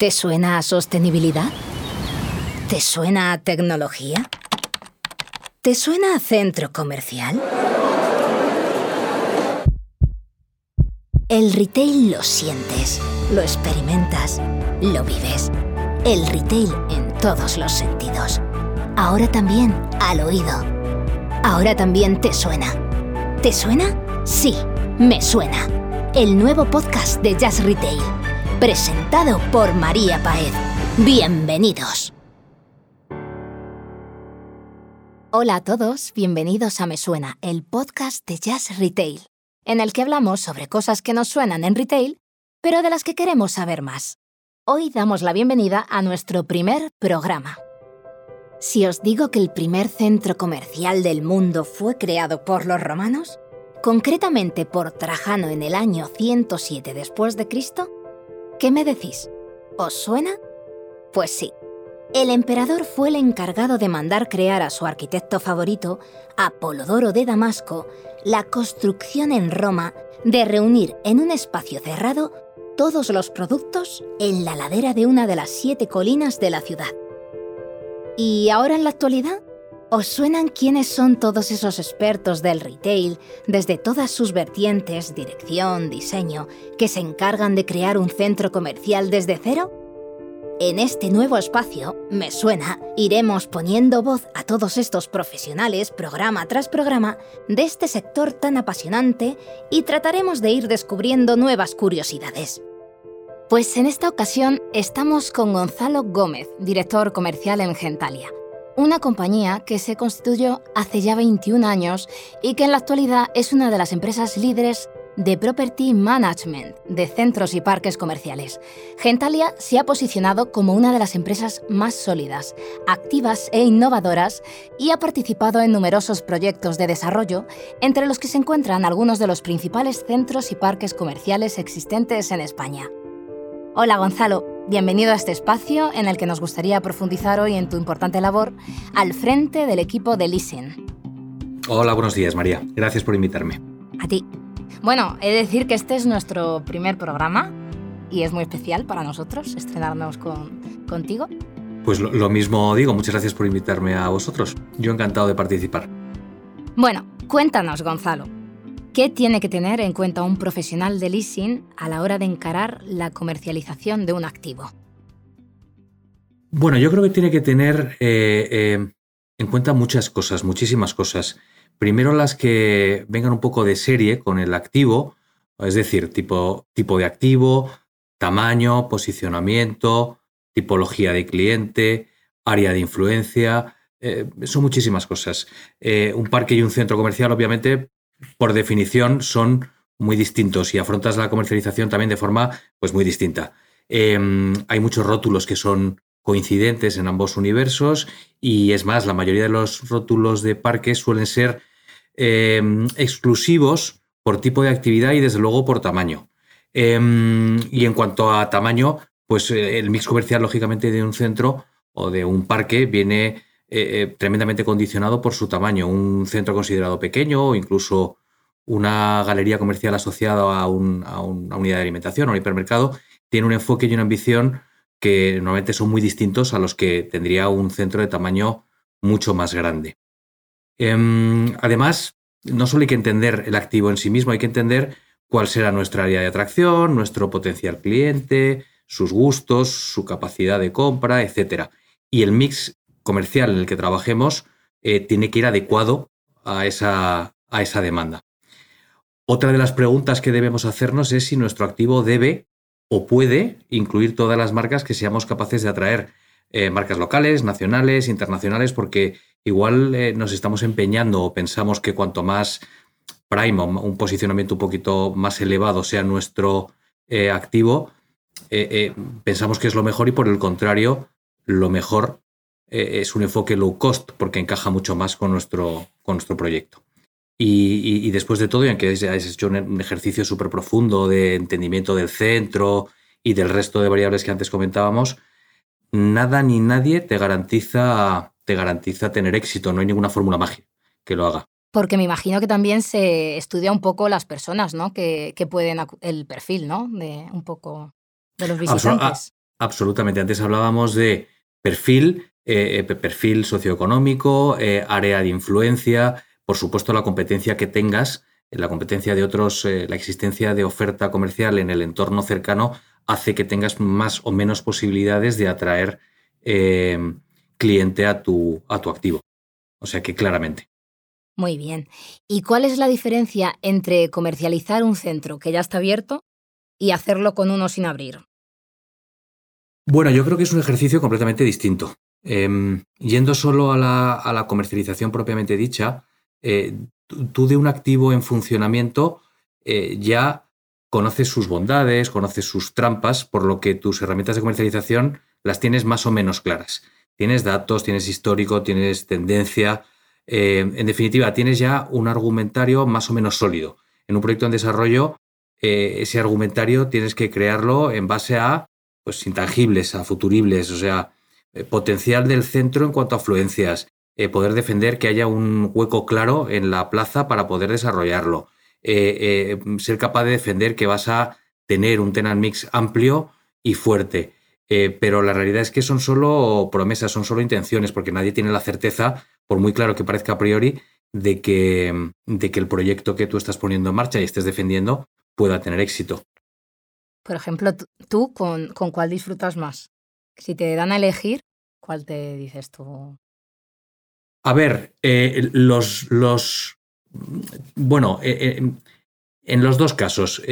¿Te suena a sostenibilidad? ¿Te suena a tecnología? ¿Te suena a centro comercial? El retail lo sientes, lo experimentas, lo vives. El retail en todos los sentidos. Ahora también al oído. Ahora también te suena. ¿Te suena? Sí, me suena. El nuevo podcast de Jazz Retail, presentado por María Paez. Bienvenidos. Hola a todos, bienvenidos a Me Suena, el podcast de Jazz Retail, en el que hablamos sobre cosas que nos suenan en retail, pero de las que queremos saber más. Hoy damos la bienvenida a nuestro primer programa. Si os digo que el primer centro comercial del mundo fue creado por los romanos, concretamente por Trajano en el año 107 después de Cristo, ¿qué me decís? ¿Os suena? Pues sí. El emperador fue el encargado de mandar crear a su arquitecto favorito, Apolodoro de Damasco, la construcción en Roma de reunir en un espacio cerrado todos los productos en la ladera de una de las siete colinas de la ciudad. ¿Y ahora en la actualidad? ¿Os suenan quiénes son todos esos expertos del retail, desde todas sus vertientes, dirección, diseño, que se encargan de crear un centro comercial desde cero? En este nuevo espacio, me suena, iremos poniendo voz a todos estos profesionales, programa tras programa, de este sector tan apasionante y trataremos de ir descubriendo nuevas curiosidades. Pues en esta ocasión estamos con Gonzalo Gómez, director comercial en Gentalia, una compañía que se constituyó hace ya 21 años y que en la actualidad es una de las empresas líderes de Property Management de centros y parques comerciales. Gentalia se ha posicionado como una de las empresas más sólidas, activas e innovadoras y ha participado en numerosos proyectos de desarrollo, entre los que se encuentran algunos de los principales centros y parques comerciales existentes en España. Hola Gonzalo, bienvenido a este espacio en el que nos gustaría profundizar hoy en tu importante labor al frente del equipo de Listen. Hola, buenos días María, gracias por invitarme. A ti. Bueno, he de decir que este es nuestro primer programa y es muy especial para nosotros estrenarnos contigo. Pues lo, lo, mismo digo, muchas gracias por invitarme a vosotros. Yo encantado de participar. Bueno, cuéntanos, Gonzalo. ¿Qué tiene que tener en cuenta un profesional de leasing a la hora de encarar la comercialización de un activo? Bueno, yo creo que tiene que tener eh, eh, en cuenta muchas cosas, muchísimas cosas. Primero las que vengan un poco de serie con el activo, es decir, tipo, tipo de activo, tamaño, posicionamiento, tipología de cliente, área de influencia, eh, son muchísimas cosas. Un parque y un centro comercial, obviamente, por definición, son muy distintos y afrontas la comercialización también de forma pues, muy distinta. Eh, hay muchos rótulos que son coincidentes en ambos universos y es más, la mayoría de los rótulos de parques suelen ser Em, exclusivos por tipo de actividad y desde luego por tamaño. Em, y en cuanto a tamaño, pues eh, el mix comercial, lógicamente, de un centro o de un parque viene eh, eh, tremendamente condicionado por su tamaño. Un centro considerado pequeño o incluso una galería comercial asociada a, una unidad de alimentación o un hipermercado tiene un enfoque y una ambición que normalmente son muy distintos a los que tendría un centro de tamaño mucho más grande. Em, además, no solo hay que entender el activo en sí mismo, hay que entender cuál será nuestra área de atracción, nuestro potencial cliente, sus gustos, su capacidad de compra, etc. Y el mix comercial en el que trabajemos eh, tiene que ir adecuado a esa, a esa demanda. Otra de las preguntas que debemos hacernos es si nuestro activo debe o puede incluir todas las marcas que seamos capaces de atraer, eh, marcas locales, nacionales, internacionales, porque igual eh, nos estamos empeñando o pensamos que cuanto más prime un posicionamiento un poquito más elevado sea nuestro activo, pensamos que es lo mejor y por el contrario, lo mejor es un enfoque low cost porque encaja mucho más con nuestro, con nuestro proyecto. Y, y, después de todo, y aunque hayas hecho un ejercicio súper profundo de entendimiento del centro y del resto de variables que antes comentábamos, nada ni nadie te garantiza garantiza tener éxito, no hay ninguna fórmula mágica que lo haga. Porque me imagino que también se estudia un poco las personas, ¿no? Que, pueden, el perfil, ¿no? De un poco de los visitantes. Absolutamente. Antes hablábamos de perfil, eh, perfil socioeconómico, área de influencia, por supuesto la competencia que tengas, la competencia de otros, la existencia de oferta comercial en el entorno cercano hace que tengas más o menos posibilidades de atraer cliente a tu, a tu activo. O sea que claramente. Muy bien. ¿Y cuál es la diferencia entre comercializar un centro que ya está abierto y hacerlo con uno sin abrir? Bueno, yo creo que es un ejercicio completamente distinto. Em, yendo solo a la, comercialización propiamente dicha, eh, tú de un activo en funcionamiento eh, ya conoces sus bondades, conoces sus trampas, por lo que tus herramientas de comercialización las tienes más o menos claras. Tienes datos, tienes histórico, tienes tendencia. Eh, en definitiva, tienes ya un argumentario más o menos sólido. En un proyecto en desarrollo, eh, ese argumentario tienes que crearlo en base a pues, intangibles, a futuribles, o sea, potencial del centro en cuanto a afluencias, poder defender que haya un hueco claro en la plaza para poder desarrollarlo, ser capaz de defender que vas a tener un tenant mix amplio y fuerte. Eh, pero la realidad es que son solo promesas, son solo intenciones, porque nadie tiene la certeza, por muy claro que parezca a priori, de que, de que el proyecto que tú estás poniendo en marcha y estés defendiendo pueda tener éxito. Por ejemplo, tú, ¿con, con cuál disfrutas más? Si te dan a elegir, ¿cuál te dices tú? A ver, eh, los, los. Bueno, eh, en los dos casos.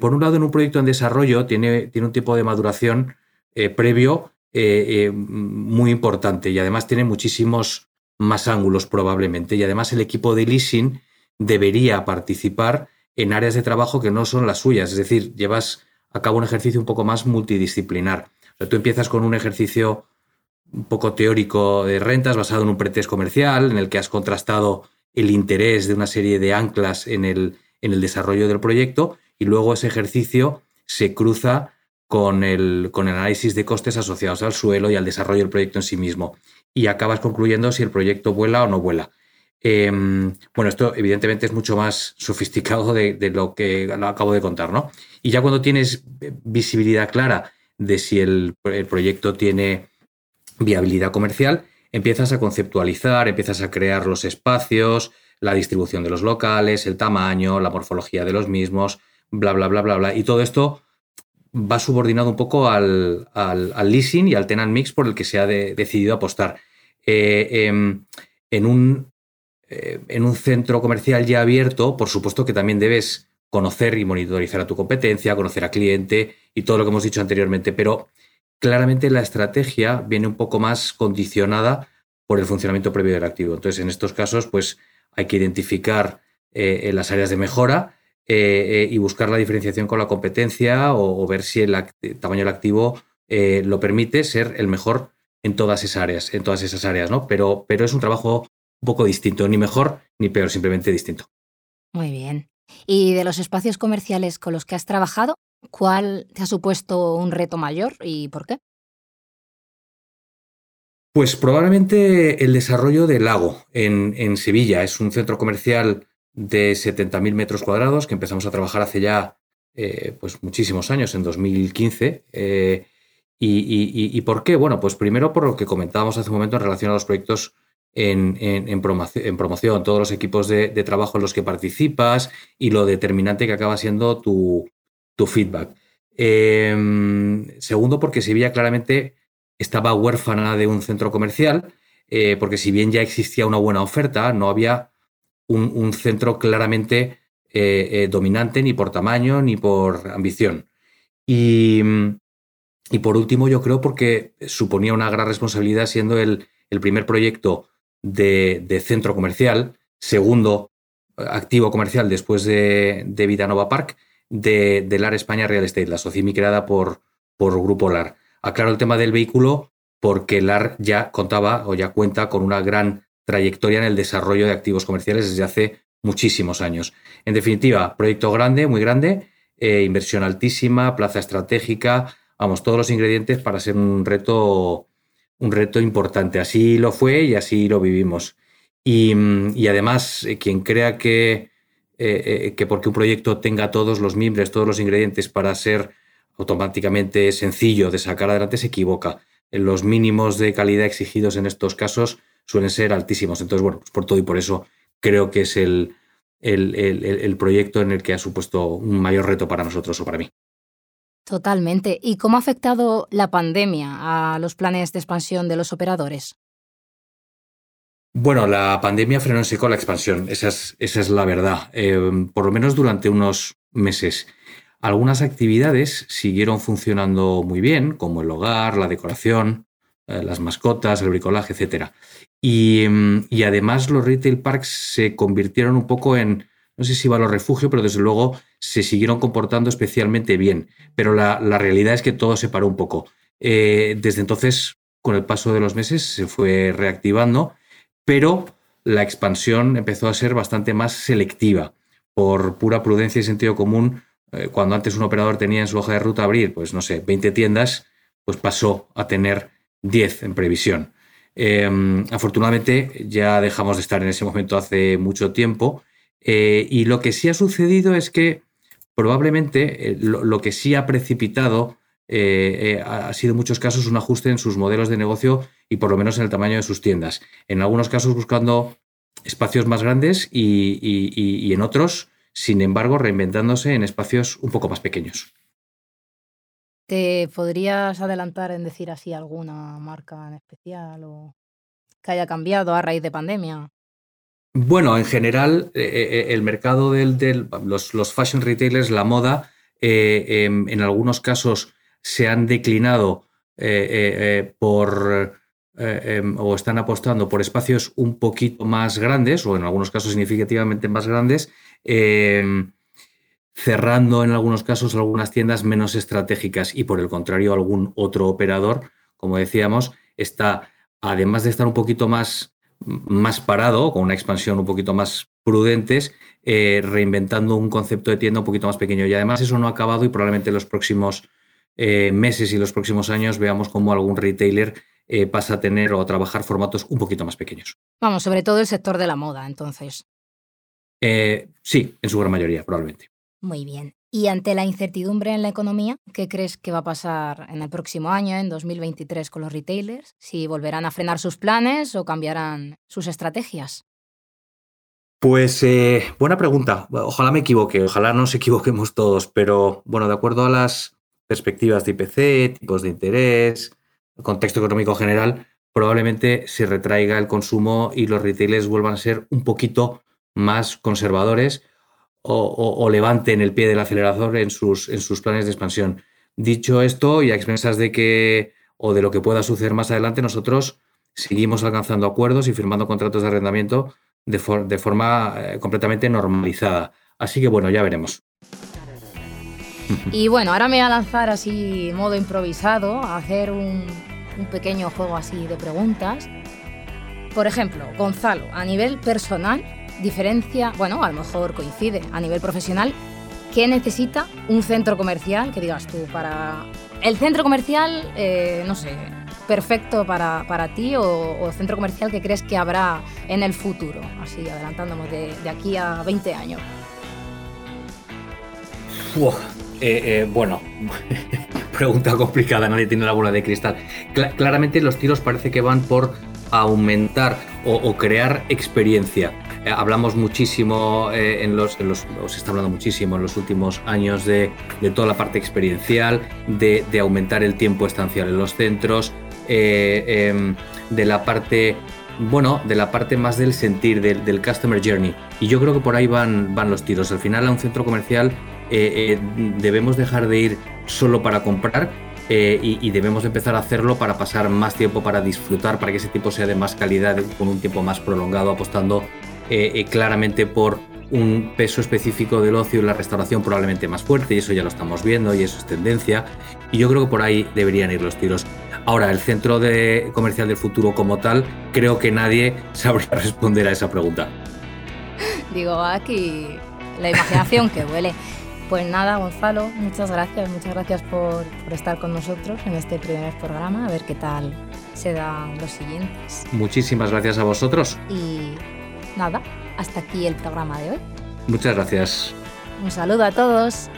por un lado, en un proyecto en desarrollo tiene, tiene un tipo de maduración eh, previo eh, eh, muy importante y además tiene muchísimos más ángulos probablemente. Y además el equipo de leasing debería participar en áreas de trabajo que no son las suyas, es decir, llevas a cabo un ejercicio un poco más multidisciplinar. Tú empiezas con un ejercicio un poco teórico de rentas basado en un pretest comercial en el que has contrastado el interés de una serie de anclas en el, en el desarrollo del proyecto y luego ese ejercicio se cruza con el, con el análisis de costes asociados al suelo y al desarrollo del proyecto en sí mismo. Y acabas concluyendo si el proyecto vuela o no vuela. Em, bueno, esto evidentemente es mucho más sofisticado de, lo que acabo de contar, ¿no? Y ya cuando tienes visibilidad clara de si el, el, proyecto tiene viabilidad comercial, empiezas a conceptualizar, empiezas a crear los espacios, la distribución de los locales, el tamaño, la morfología de los mismos, bla, bla, bla, bla, bla. Y todo esto va subordinado un poco al, leasing y al tenant mix por el que se ha decidido apostar. Eh, em, en, un, eh, en un centro comercial ya abierto, por supuesto que también debes conocer y monitorizar a tu competencia, conocer a cliente y todo lo que hemos dicho anteriormente, pero claramente la estrategia viene un poco más condicionada por el funcionamiento previo del activo. Entonces, en estos casos, pues hay que identificar eh, las áreas de mejora eh, eh, y buscar la diferenciación con la competencia o, ver si el tamaño del activo lo permite ser el mejor en todas esas áreas, en todas esas áreas, ¿no? Pero, pero es un trabajo un poco distinto, ni mejor ni peor, simplemente distinto. Muy bien. Y de los espacios comerciales con los que has trabajado, ¿cuál te ha supuesto un reto mayor y por qué? Pues probablemente el desarrollo del lago en, en Sevilla. Es un centro comercial de 70.000 metros cuadrados que empezamos a trabajar hace ya eh, pues muchísimos años, en 2015. Eh, y, por qué? Bueno, pues primero por lo que comentábamos hace un momento en relación a los proyectos en, en, promoción, todos los equipos de, trabajo en los que participas y lo determinante que acaba siendo tu, feedback. Em, segundo, porque Sevilla claramente estaba huérfana de un centro comercial, eh, porque si bien ya existía una buena oferta, no había un, centro claramente eh, eh, dominante ni por tamaño ni por ambición. Y, por último, yo creo porque suponía una gran responsabilidad siendo el, primer proyecto de, centro comercial, segundo activo comercial después de, de Vidanova Park, de, LAR España Real Estate, la SOCIMI creada por, por Grupo LAR. Aclaro el tema del vehículo porque LAR ya contaba o ya cuenta con una gran trayectoria en el desarrollo de activos comerciales desde hace muchísimos años. En definitiva, proyecto grande, muy grande, eh, inversión altísima, plaza estratégica, vamos, todos los ingredientes para ser un reto, un reto importante. Así lo fue y así lo vivimos. Y, además, eh, quien crea que, eh, que porque un proyecto tenga todos los mimbres, todos los ingredientes para ser automáticamente sencillo de sacar adelante se equivoca. Los mínimos de calidad exigidos en estos casos suelen ser altísimos. Entonces, bueno, pues por todo y por eso creo que es el, el, proyecto en el que ha supuesto un mayor reto para nosotros o para mí. Totalmente. ¿Y cómo ha afectado la pandemia a los planes de expansión de los operadores? Bueno, la pandemia frenó en seco la expansión, esa es, la verdad, eh, por lo menos durante unos meses. Algunas actividades siguieron funcionando muy bien, como el hogar, la decoración, eh, las mascotas, el bricolaje, etc. Mm, y, además los retail parks se convirtieron un poco en, no sé si valor refugio, pero desde luego se siguieron comportando especialmente bien. Pero la, realidad es que todo se paró un poco. Eh, desde entonces, con el paso de los meses, se fue reactivando, pero la expansión empezó a ser bastante más selectiva. Por pura prudencia y sentido común, eh, cuando antes un operador tenía en su hoja de ruta abrir, pues no sé, 20 tiendas, pues pasó a tener 10 en previsión. Em, afortunadamente ya dejamos de estar en ese momento hace mucho tiempo eh, y lo que sí ha sucedido es que probablemente eh, lo, que sí ha precipitado ha sido en muchos casos un ajuste en sus modelos de negocio y por lo menos en el tamaño de sus tiendas. En algunos casos buscando espacios más grandes y en otros sin embargo, reinventándose en espacios un poco más pequeños. ¿Te podrías adelantar en decir así alguna marca en especial o que haya cambiado a raíz de pandemia? Bueno, en general, eh, eh, eh, el mercado de los, fashion retailers, la moda, em, en algunos casos se han declinado por em, o están apostando por espacios un poquito más grandes, o en algunos casos significativamente más grandes, Em, cerrando en algunos casos algunas tiendas menos estratégicas. Y por el contrario algún otro operador, como decíamos, está, además de estar un poquito más, más parado, con una expansión un poquito más prudentes, eh, reinventando un concepto de tienda un poquito más pequeño. Y además eso no ha acabado y probablemente en los próximos eh, meses y los próximos años veamos cómo algún retailer eh, pasa a tener o a trabajar formatos un poquito más pequeños. Vamos, sobre todo el sector de la moda, entonces. Sí, en su gran mayoría, probablemente. Muy bien. Y ante la incertidumbre en la economía, ¿qué crees que va a pasar en el próximo año, en 2023, con los retailers? ¿Si volverán a frenar sus planes o cambiarán sus estrategias? Pues eh, buena pregunta. Ojalá me equivoque, ojalá nos equivoquemos todos, pero bueno, de acuerdo a las perspectivas de IPC, tipos de interés, contexto económico general, probablemente se retraiga el consumo y los retailers vuelvan a ser un poquito más conservadores o, levanten el pie del acelerador en sus, en sus planes de expansión. Dicho esto, y a expensas de que o de lo que pueda suceder más adelante, nosotros seguimos alcanzando acuerdos y firmando contratos de arrendamiento de, forma eh, completamente normalizada. Así que bueno, ya veremos. Y bueno, ahora me voy a lanzar así, modo improvisado, a hacer un, un pequeño juego así de preguntas. Por ejemplo, Gonzalo, a nivel personal, diferencia, bueno, a lo mejor coincide a nivel profesional, ¿qué necesita un centro comercial, que digas tú, para... El centro comercial, eh, no sé, perfecto para, para ti o, centro comercial que crees que habrá en el futuro, así adelantándonos de, aquí a 20 años? Eh, eh, bueno, pregunta complicada, nadie tiene la bola de cristal. claramente los tiros parece que van por aumentar o crear experiencia. Eh, hablamos muchísimo eh, en los, se está hablando muchísimo en los últimos años de, toda la parte experiencial, de, aumentar el tiempo estancial en los centros, eh, em, de la parte, bueno, de la parte más del sentir, del, customer journey. Y yo creo que por ahí van, van los tiros. Al final a un centro comercial debemos dejar de ir solo para comprar y, y, debemos empezar a hacerlo para pasar más tiempo, para disfrutar, para que ese tiempo sea de más calidad, con un tiempo más prolongado, apostando eh, eh, claramente por un peso específico del ocio y la restauración probablemente más fuerte, y eso ya lo estamos viendo, y eso es tendencia, y yo creo que por ahí deberían ir los tiros. Ahora, el centro comercial del futuro como tal, creo que nadie sabría responder a esa pregunta. Digo, aquí la imaginación que huele. Pues nada, Gonzalo, muchas gracias, muchas gracias por, por, estar con nosotros en este primer programa, a ver qué tal se dan los siguientes. Muchísimas gracias a vosotros. Y nada, hasta aquí el programa de hoy. Muchas gracias. Un saludo a todos.